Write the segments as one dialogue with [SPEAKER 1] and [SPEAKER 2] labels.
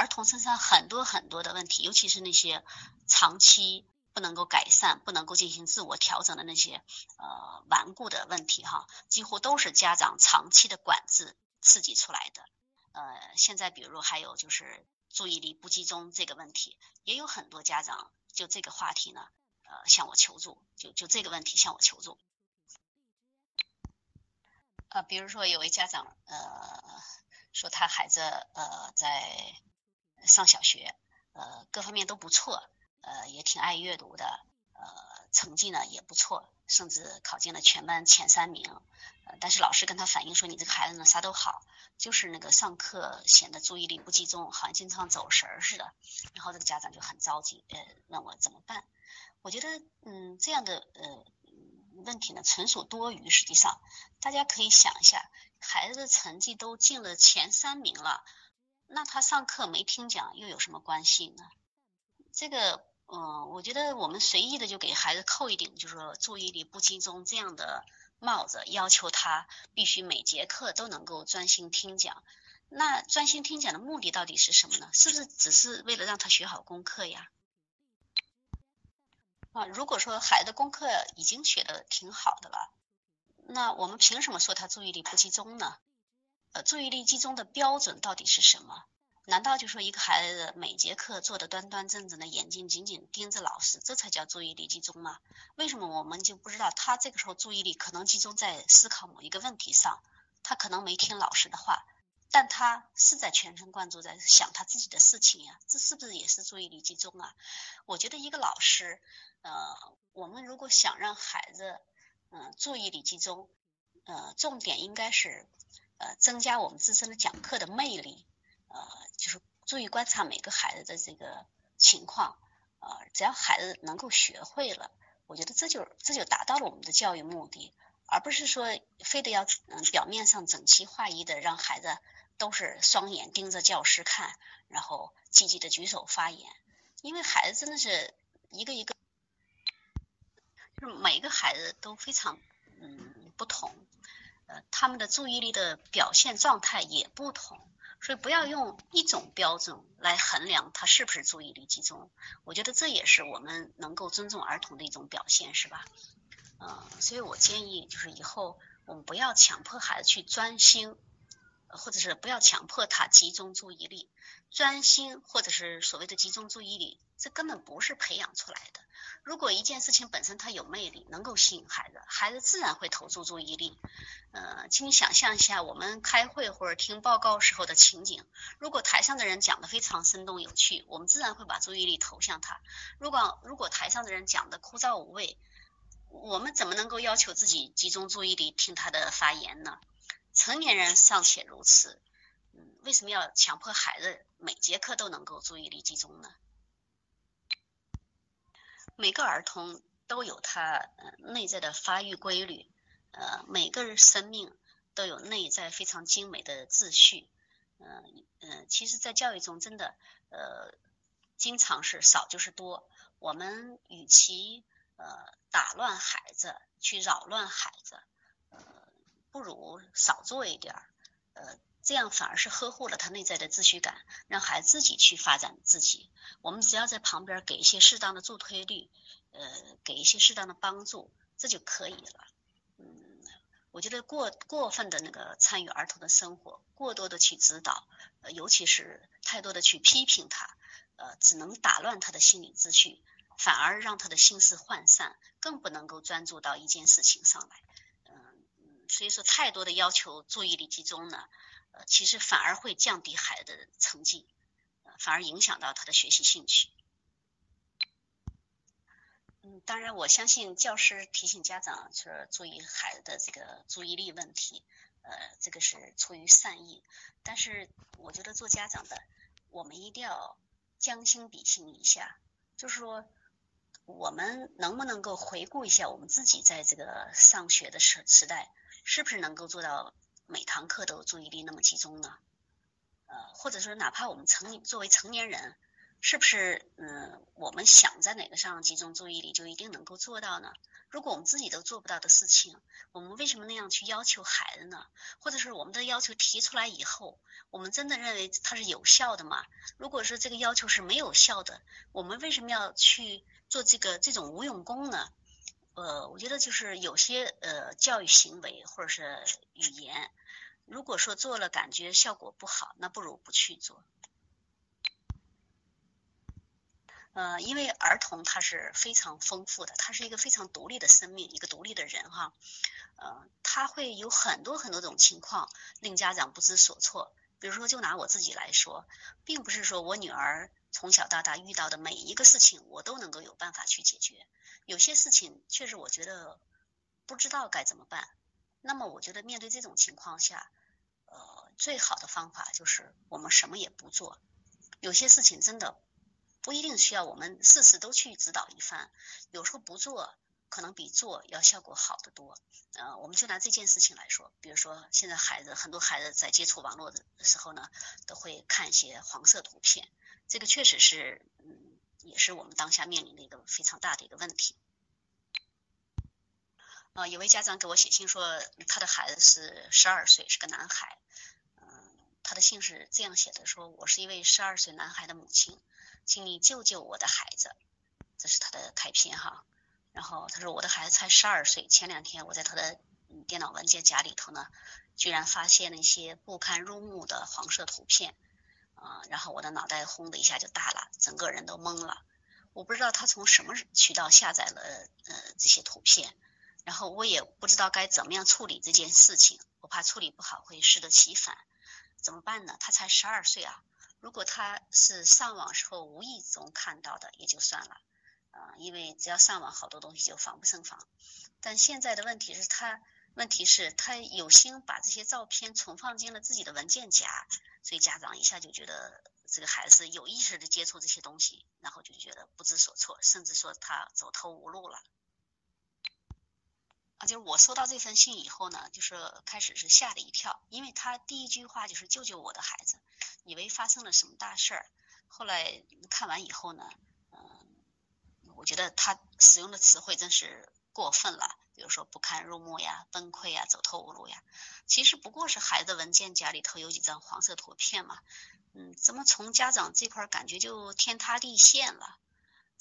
[SPEAKER 1] 儿童身上很多很多的问题，尤其是那些长期不能够改善、不能够进行自我调整的那些呃顽固的问题哈，几乎都是家长长期的管制刺激出来的。呃，现在比如还有就是注意力不集中这个问题，也有很多家长就这个话题呢，呃，向我求助，就就这个问题向我求助。呃，比如说有位家长呃说他孩子呃在上小学，呃各方面都不错，呃也挺爱阅读的，呃成绩呢也不错，甚至考进了全班前三名。呃但是老师跟他反映说你这个孩子呢啥都好，就是那个上课显得注意力不集中，好像经常走神儿似的。然后这个家长就很着急，呃问我怎么办？我觉得嗯这样的呃。问题呢，纯属多余。实际上，大家可以想一下，孩子的成绩都进了前三名了，那他上课没听讲又有什么关系呢？这个，嗯，我觉得我们随意的就给孩子扣一顶，就是说注意力不集中这样的帽子，要求他必须每节课都能够专心听讲。那专心听讲的目的到底是什么呢？是不是只是为了让他学好功课呀？啊，如果说孩子功课已经学的挺好的了，那我们凭什么说他注意力不集中呢？呃，注意力集中的标准到底是什么？难道就说一个孩子每节课坐的端端正正的，眼睛紧紧盯着老师，这才叫注意力集中吗？为什么我们就不知道他这个时候注意力可能集中在思考某一个问题上？他可能没听老师的话，但他是在全神贯注在想他自己的事情呀，这是不是也是注意力集中啊？我觉得一个老师。呃，我们如果想让孩子嗯注意力集中，呃，重点应该是呃增加我们自身的讲课的魅力，呃，就是注意观察每个孩子的这个情况，呃，只要孩子能够学会了，我觉得这就这就达到了我们的教育目的，而不是说非得要嗯表面上整齐划一的让孩子都是双眼盯着教师看，然后积极的举手发言，因为孩子真的是一个一个。就是每个孩子都非常嗯不同，他们的注意力的表现状态也不同，所以不要用一种标准来衡量他是不是注意力集中。我觉得这也是我们能够尊重儿童的一种表现，是吧？嗯，所以我建议就是以后我们不要强迫孩子去专心，或者是不要强迫他集中注意力，专心或者是所谓的集中注意力，这根本不是培养出来的。如果一件事情本身它有魅力，能够吸引孩子，孩子自然会投注注意力。呃，请你想象一下，我们开会或者听报告时候的情景。如果台上的人讲的非常生动有趣，我们自然会把注意力投向他。如果如果台上的人讲的枯燥无味，我们怎么能够要求自己集中注意力听他的发言呢？成年人尚且如此，嗯，为什么要强迫孩子每节课都能够注意力集中呢？每个儿童都有他内在的发育规律，呃，每个人生命都有内在非常精美的秩序，嗯嗯，其实，在教育中，真的，呃，经常是少就是多。我们与其呃打乱孩子，去扰乱孩子，呃，不如少做一点儿，呃。这样反而是呵护了他内在的秩序感，让孩子自己去发展自己。我们只要在旁边给一些适当的助推力，呃，给一些适当的帮助，这就可以了。嗯，我觉得过过分的那个参与儿童的生活，过多的去指导，尤其是太多的去批评他，呃，只能打乱他的心理秩序，反而让他的心思涣散，更不能够专注到一件事情上来。嗯，所以说太多的要求注意力集中呢。呃，其实反而会降低孩子的成绩，反而影响到他的学习兴趣。嗯，当然，我相信教师提醒家长是注意孩子的这个注意力问题，呃，这个是出于善意。但是，我觉得做家长的，我们一定要将心比心一下，就是说，我们能不能够回顾一下我们自己在这个上学的时时代，是不是能够做到？每堂课都注意力那么集中呢？呃，或者说哪怕我们成作为成年人，是不是嗯，我们想在哪个上集中注意力，就一定能够做到呢？如果我们自己都做不到的事情，我们为什么那样去要求孩子呢？或者是我们的要求提出来以后，我们真的认为它是有效的吗？如果说这个要求是没有效的，我们为什么要去做这个这种无用功呢？呃，我觉得就是有些呃教育行为或者是语言，如果说做了感觉效果不好，那不如不去做。呃，因为儿童他是非常丰富的，他是一个非常独立的生命，一个独立的人哈。呃，他会有很多很多种情况令家长不知所措。比如说，就拿我自己来说，并不是说我女儿从小到大遇到的每一个事情，我都能够有办法去解决。有些事情确实我觉得不知道该怎么办。那么，我觉得面对这种情况下，最好的方法就是我们什么也不做。有些事情真的。不一定需要我们事事都去指导一番，有时候不做可能比做要效果好得多。呃，我们就拿这件事情来说，比如说现在孩子很多孩子在接触网络的时候呢，都会看一些黄色图片，这个确实是，嗯，也是我们当下面临的一个非常大的一个问题。呃，有位家长给我写信说，他的孩子是十二岁，是个男孩，他的信是这样写的，说我是一位十二岁男孩的母亲。请你救救我的孩子，这是他的开篇哈。然后他说我的孩子才十二岁，前两天我在他的电脑文件夹里头呢，居然发现了一些不堪入目的黄色图片啊，然后我的脑袋轰的一下就大了，整个人都懵了。我不知道他从什么渠道下载了呃这些图片，然后我也不知道该怎么样处理这件事情，我怕处理不好会适得其反，怎么办呢？他才十二岁啊。如果他是上网时候无意中看到的，也就算了，啊，因为只要上网，好多东西就防不胜防。但现在的问题是，他问题是，他有心把这些照片存放进了自己的文件夹，所以家长一下就觉得这个孩子有意识的接触这些东西，然后就觉得不知所措，甚至说他走投无路了。啊，就是我收到这份信以后呢，就是开始是吓了一跳，因为他第一句话就是救救我的孩子，以为发生了什么大事儿。后来看完以后呢，嗯，我觉得他使用的词汇真是过分了，比如说不堪入目呀、崩溃呀、走投无路呀。其实不过是孩子文件夹里头有几张黄色图片嘛，嗯，怎么从家长这块感觉就天塌地陷了？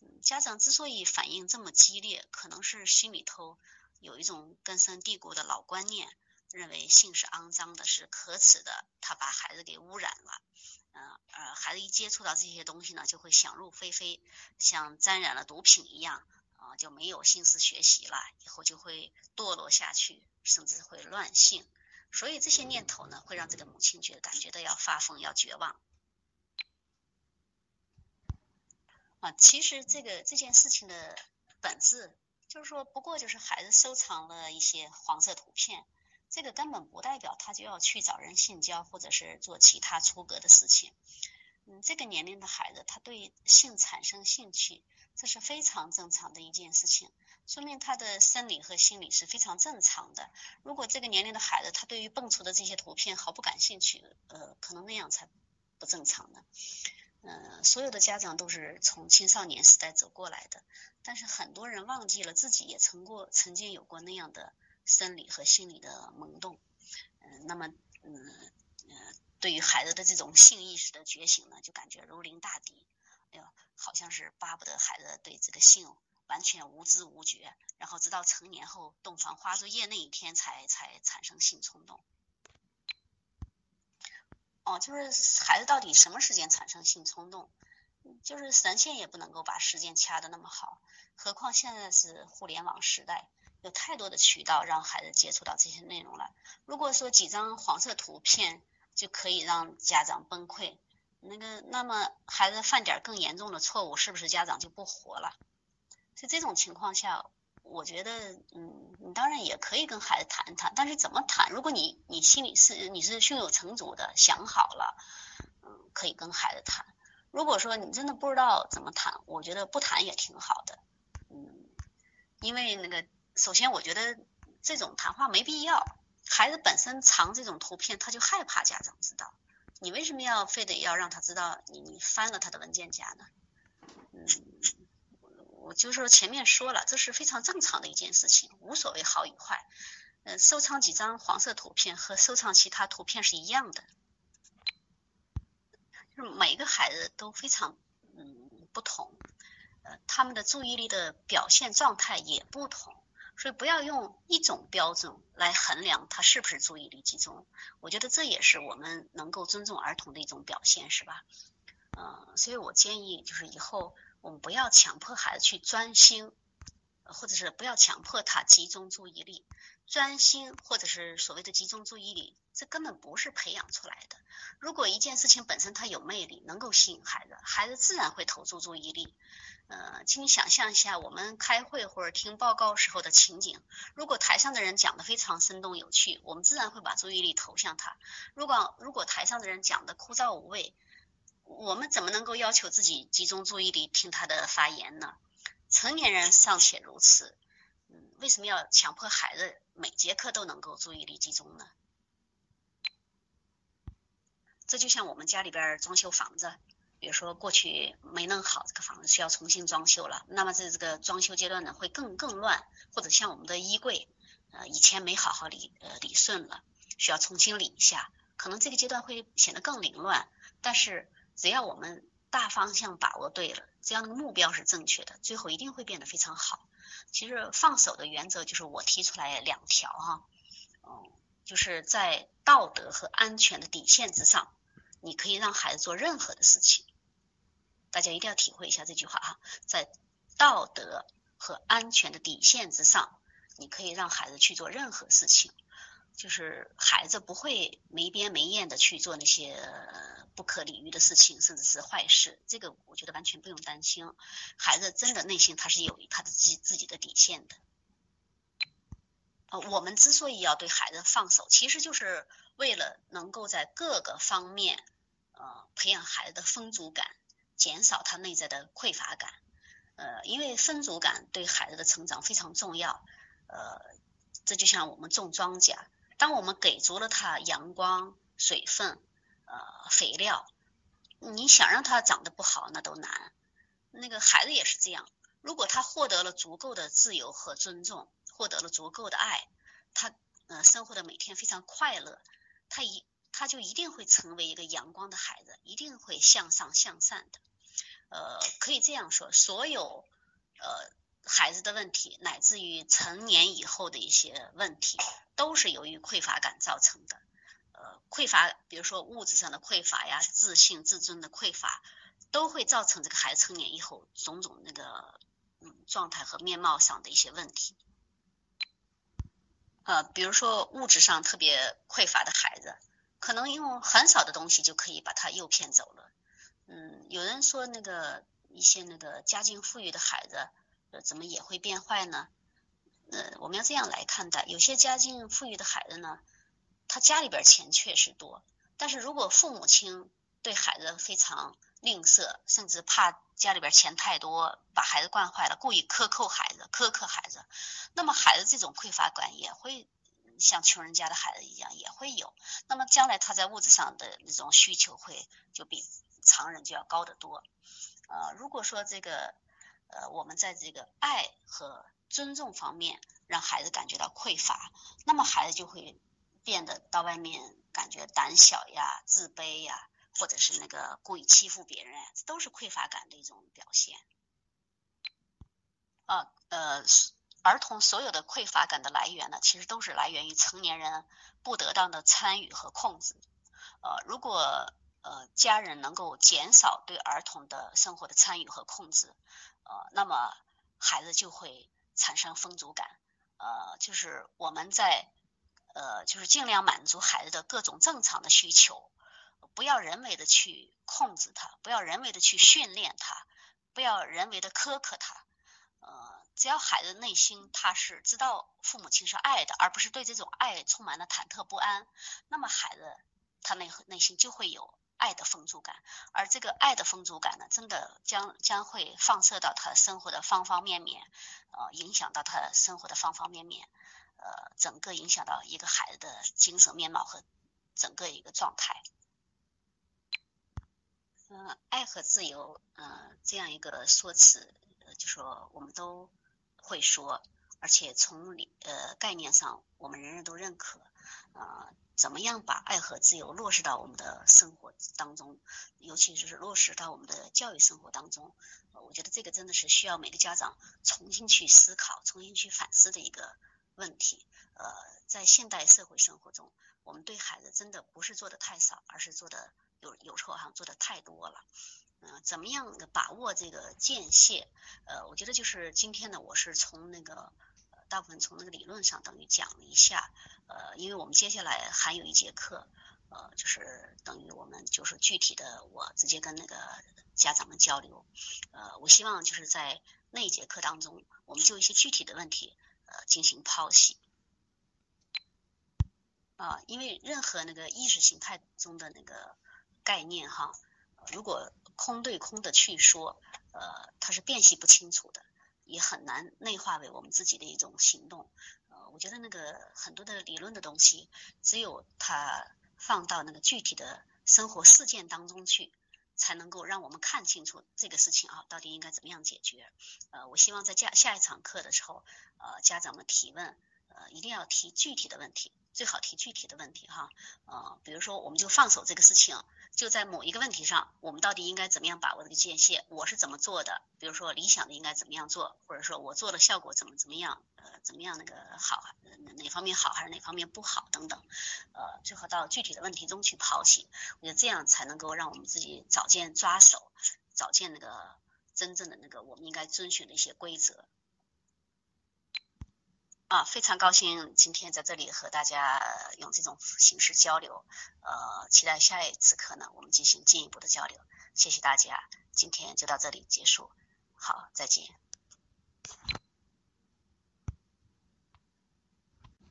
[SPEAKER 1] 嗯，家长之所以反应这么激烈，可能是心里头。有一种根深蒂固的老观念，认为性是肮脏的，是可耻的，他把孩子给污染了。嗯，呃，孩子一接触到这些东西呢，就会想入非非，像沾染了毒品一样，啊，就没有心思学习了，以后就会堕落下去，甚至会乱性。所以这些念头呢，会让这个母亲觉感觉到要发疯，要绝望。啊，其实这个这件事情的本质。就是说，不过就是孩子收藏了一些黄色图片，这个根本不代表他就要去找人性交或者是做其他出格的事情。嗯，这个年龄的孩子他对性产生兴趣，这是非常正常的一件事情，说明他的生理和心理是非常正常的。如果这个年龄的孩子他对于蹦出的这些图片毫不感兴趣，呃，可能那样才不正常呢。嗯，所有的家长都是从青少年时代走过来的，但是很多人忘记了自己也曾过曾经有过那样的生理和心理的萌动。嗯，那么嗯嗯，对于孩子的这种性意识的觉醒呢，就感觉如临大敌，哎呦，好像是巴不得孩子对这个性完全无知无觉，然后直到成年后洞房花烛夜那一天才才产生性冲动。哦，就是孩子到底什么时间产生性冲动？就是神仙也不能够把时间掐的那么好，何况现在是互联网时代，有太多的渠道让孩子接触到这些内容了。如果说几张黄色图片就可以让家长崩溃，那个，那么孩子犯点更严重的错误，是不是家长就不活了？在这种情况下。我觉得，嗯，你当然也可以跟孩子谈谈，但是怎么谈？如果你你心里是你是胸有成竹的，想好了，嗯，可以跟孩子谈。如果说你真的不知道怎么谈，我觉得不谈也挺好的，嗯，因为那个，首先我觉得这种谈话没必要。孩子本身藏这种图片，他就害怕家长知道，你为什么要非得要让他知道你你翻了他的文件夹呢？嗯，我就说前面说了，这是非常正常的一件事情，无所谓好与坏。嗯，收藏几张黄色图片和收藏其他图片是一样的，就是每个孩子都非常嗯不同，呃，他们的注意力的表现状态也不同。所以不要用一种标准来衡量他是不是注意力集中，我觉得这也是我们能够尊重儿童的一种表现，是吧？嗯，所以我建议就是以后我们不要强迫孩子去专心，或者是不要强迫他集中注意力，专心或者是所谓的集中注意力，这根本不是培养出来的。如果一件事情本身它有魅力，能够吸引孩子，孩子自然会投注注意力。呃，请你想象一下，我们开会或者听报告时候的情景。如果台上的人讲的非常生动有趣，我们自然会把注意力投向他。如果如果台上的人讲的枯燥无味，我们怎么能够要求自己集中注意力听他的发言呢？成年人尚且如此，嗯，为什么要强迫孩子每节课都能够注意力集中呢？这就像我们家里边装修房子。比如说过去没弄好这个房子需要重新装修了，那么在这个装修阶段呢会更更乱，或者像我们的衣柜，呃以前没好好理呃理顺了，需要重新理一下，可能这个阶段会显得更凌乱。但是只要我们大方向把握对了，这样的目标是正确的，最后一定会变得非常好。其实放手的原则就是我提出来两条哈，嗯，就是在道德和安全的底线之上。你可以让孩子做任何的事情，大家一定要体会一下这句话哈，在道德和安全的底线之上，你可以让孩子去做任何事情，就是孩子不会没边没沿的去做那些不可理喻的事情，甚至是坏事，这个我觉得完全不用担心，孩子真的内心他是有他的自己自己的底线的。呃，我们之所以要对孩子放手，其实就是为了能够在各个方面，呃，培养孩子的丰足感，减少他内在的匮乏感。呃，因为丰足感对孩子的成长非常重要。呃，这就像我们种庄稼，当我们给足了他阳光、水分、呃肥料，你想让他长得不好，那都难。那个孩子也是这样，如果他获得了足够的自由和尊重。获得了足够的爱，他呃生活的每天非常快乐，他一他就一定会成为一个阳光的孩子，一定会向上向善的。呃，可以这样说，所有呃孩子的问题，乃至于成年以后的一些问题，都是由于匮乏感造成的。呃，匮乏，比如说物质上的匮乏呀，自信、自尊的匮乏，都会造成这个孩子成年以后种种那个嗯状态和面貌上的一些问题。呃，比如说物质上特别匮乏的孩子，可能用很少的东西就可以把他诱骗走了。嗯，有人说那个一些那个家境富裕的孩子，怎么也会变坏呢？呃，我们要这样来看待，有些家境富裕的孩子呢，他家里边钱确实多，但是如果父母亲对孩子非常吝啬，甚至怕家里边钱太多把孩子惯坏了，故意克扣孩子、苛刻孩子，那么孩子这种匮乏感也会像穷人家的孩子一样也会有。那么将来他在物质上的那种需求会就比常人就要高得多。呃，如果说这个呃我们在这个爱和尊重方面让孩子感觉到匮乏，那么孩子就会变得到外面感觉胆小呀、自卑呀。或者是那个故意欺负别人，这都是匮乏感的一种表现。啊，呃，儿童所有的匮乏感的来源呢，其实都是来源于成年人不得当的参与和控制。呃，如果呃家人能够减少对儿童的生活的参与和控制，呃，那么孩子就会产生丰足感。呃，就是我们在呃，就是尽量满足孩子的各种正常的需求。不要人为的去控制他，不要人为的去训练他，不要人为的苛刻他。呃，只要孩子内心他是知道父母亲是爱的，而不是对这种爱充满了忐忑不安，那么孩子他内内心就会有爱的丰足感，而这个爱的丰足感呢，真的将将会放射到他生活的方方面面，呃，影响到他生活的方方面面，呃，整个影响到一个孩子的精神面貌和整个一个状态。嗯，爱和自由，嗯，这样一个说辞，就说我们都会说，而且从理呃概念上，我们人人都认可。呃，怎么样把爱和自由落实到我们的生活当中，尤其是落实到我们的教育生活当中？我觉得这个真的是需要每个家长重新去思考、重新去反思的一个问题。呃，在现代社会生活中，我们对孩子真的不是做的太少，而是做的有有时候好像做的太多了。嗯，怎么样把握这个界限？呃，我觉得就是今天呢，我是从那个大部分从那个理论上等于讲了一下。呃，因为我们接下来还有一节课，呃，就是等于我们就是具体的，我直接跟那个家长们交流。呃，我希望就是在那一节课当中，我们就一些具体的问题呃进行剖析。啊，因为任何那个意识形态中的那个概念哈，如果空对空的去说，呃，它是辨析不清楚的，也很难内化为我们自己的一种行动。呃，我觉得那个很多的理论的东西，只有它放到那个具体的生活事件当中去，才能够让我们看清楚这个事情啊，到底应该怎么样解决。呃，我希望在下下一场课的时候，呃，家长们提问，呃，一定要提具体的问题。最好提具体的问题哈，呃，比如说我们就放手这个事情，就在某一个问题上，我们到底应该怎么样把握这个界限？我是怎么做的？比如说理想的应该怎么样做，或者说我做的效果怎么怎么样？呃，怎么样那个好？哪方面好还是哪方面不好？等等，呃，最后到具体的问题中去剖析，我觉得这样才能够让我们自己找见抓手，找见那个真正的那个我们应该遵循的一些规则。啊，非常高兴今天在这里和大家用这种形式交流，呃，期待下一次课呢，我们进行进一步的交流。谢谢大家，今天就到这里结束，好，再见。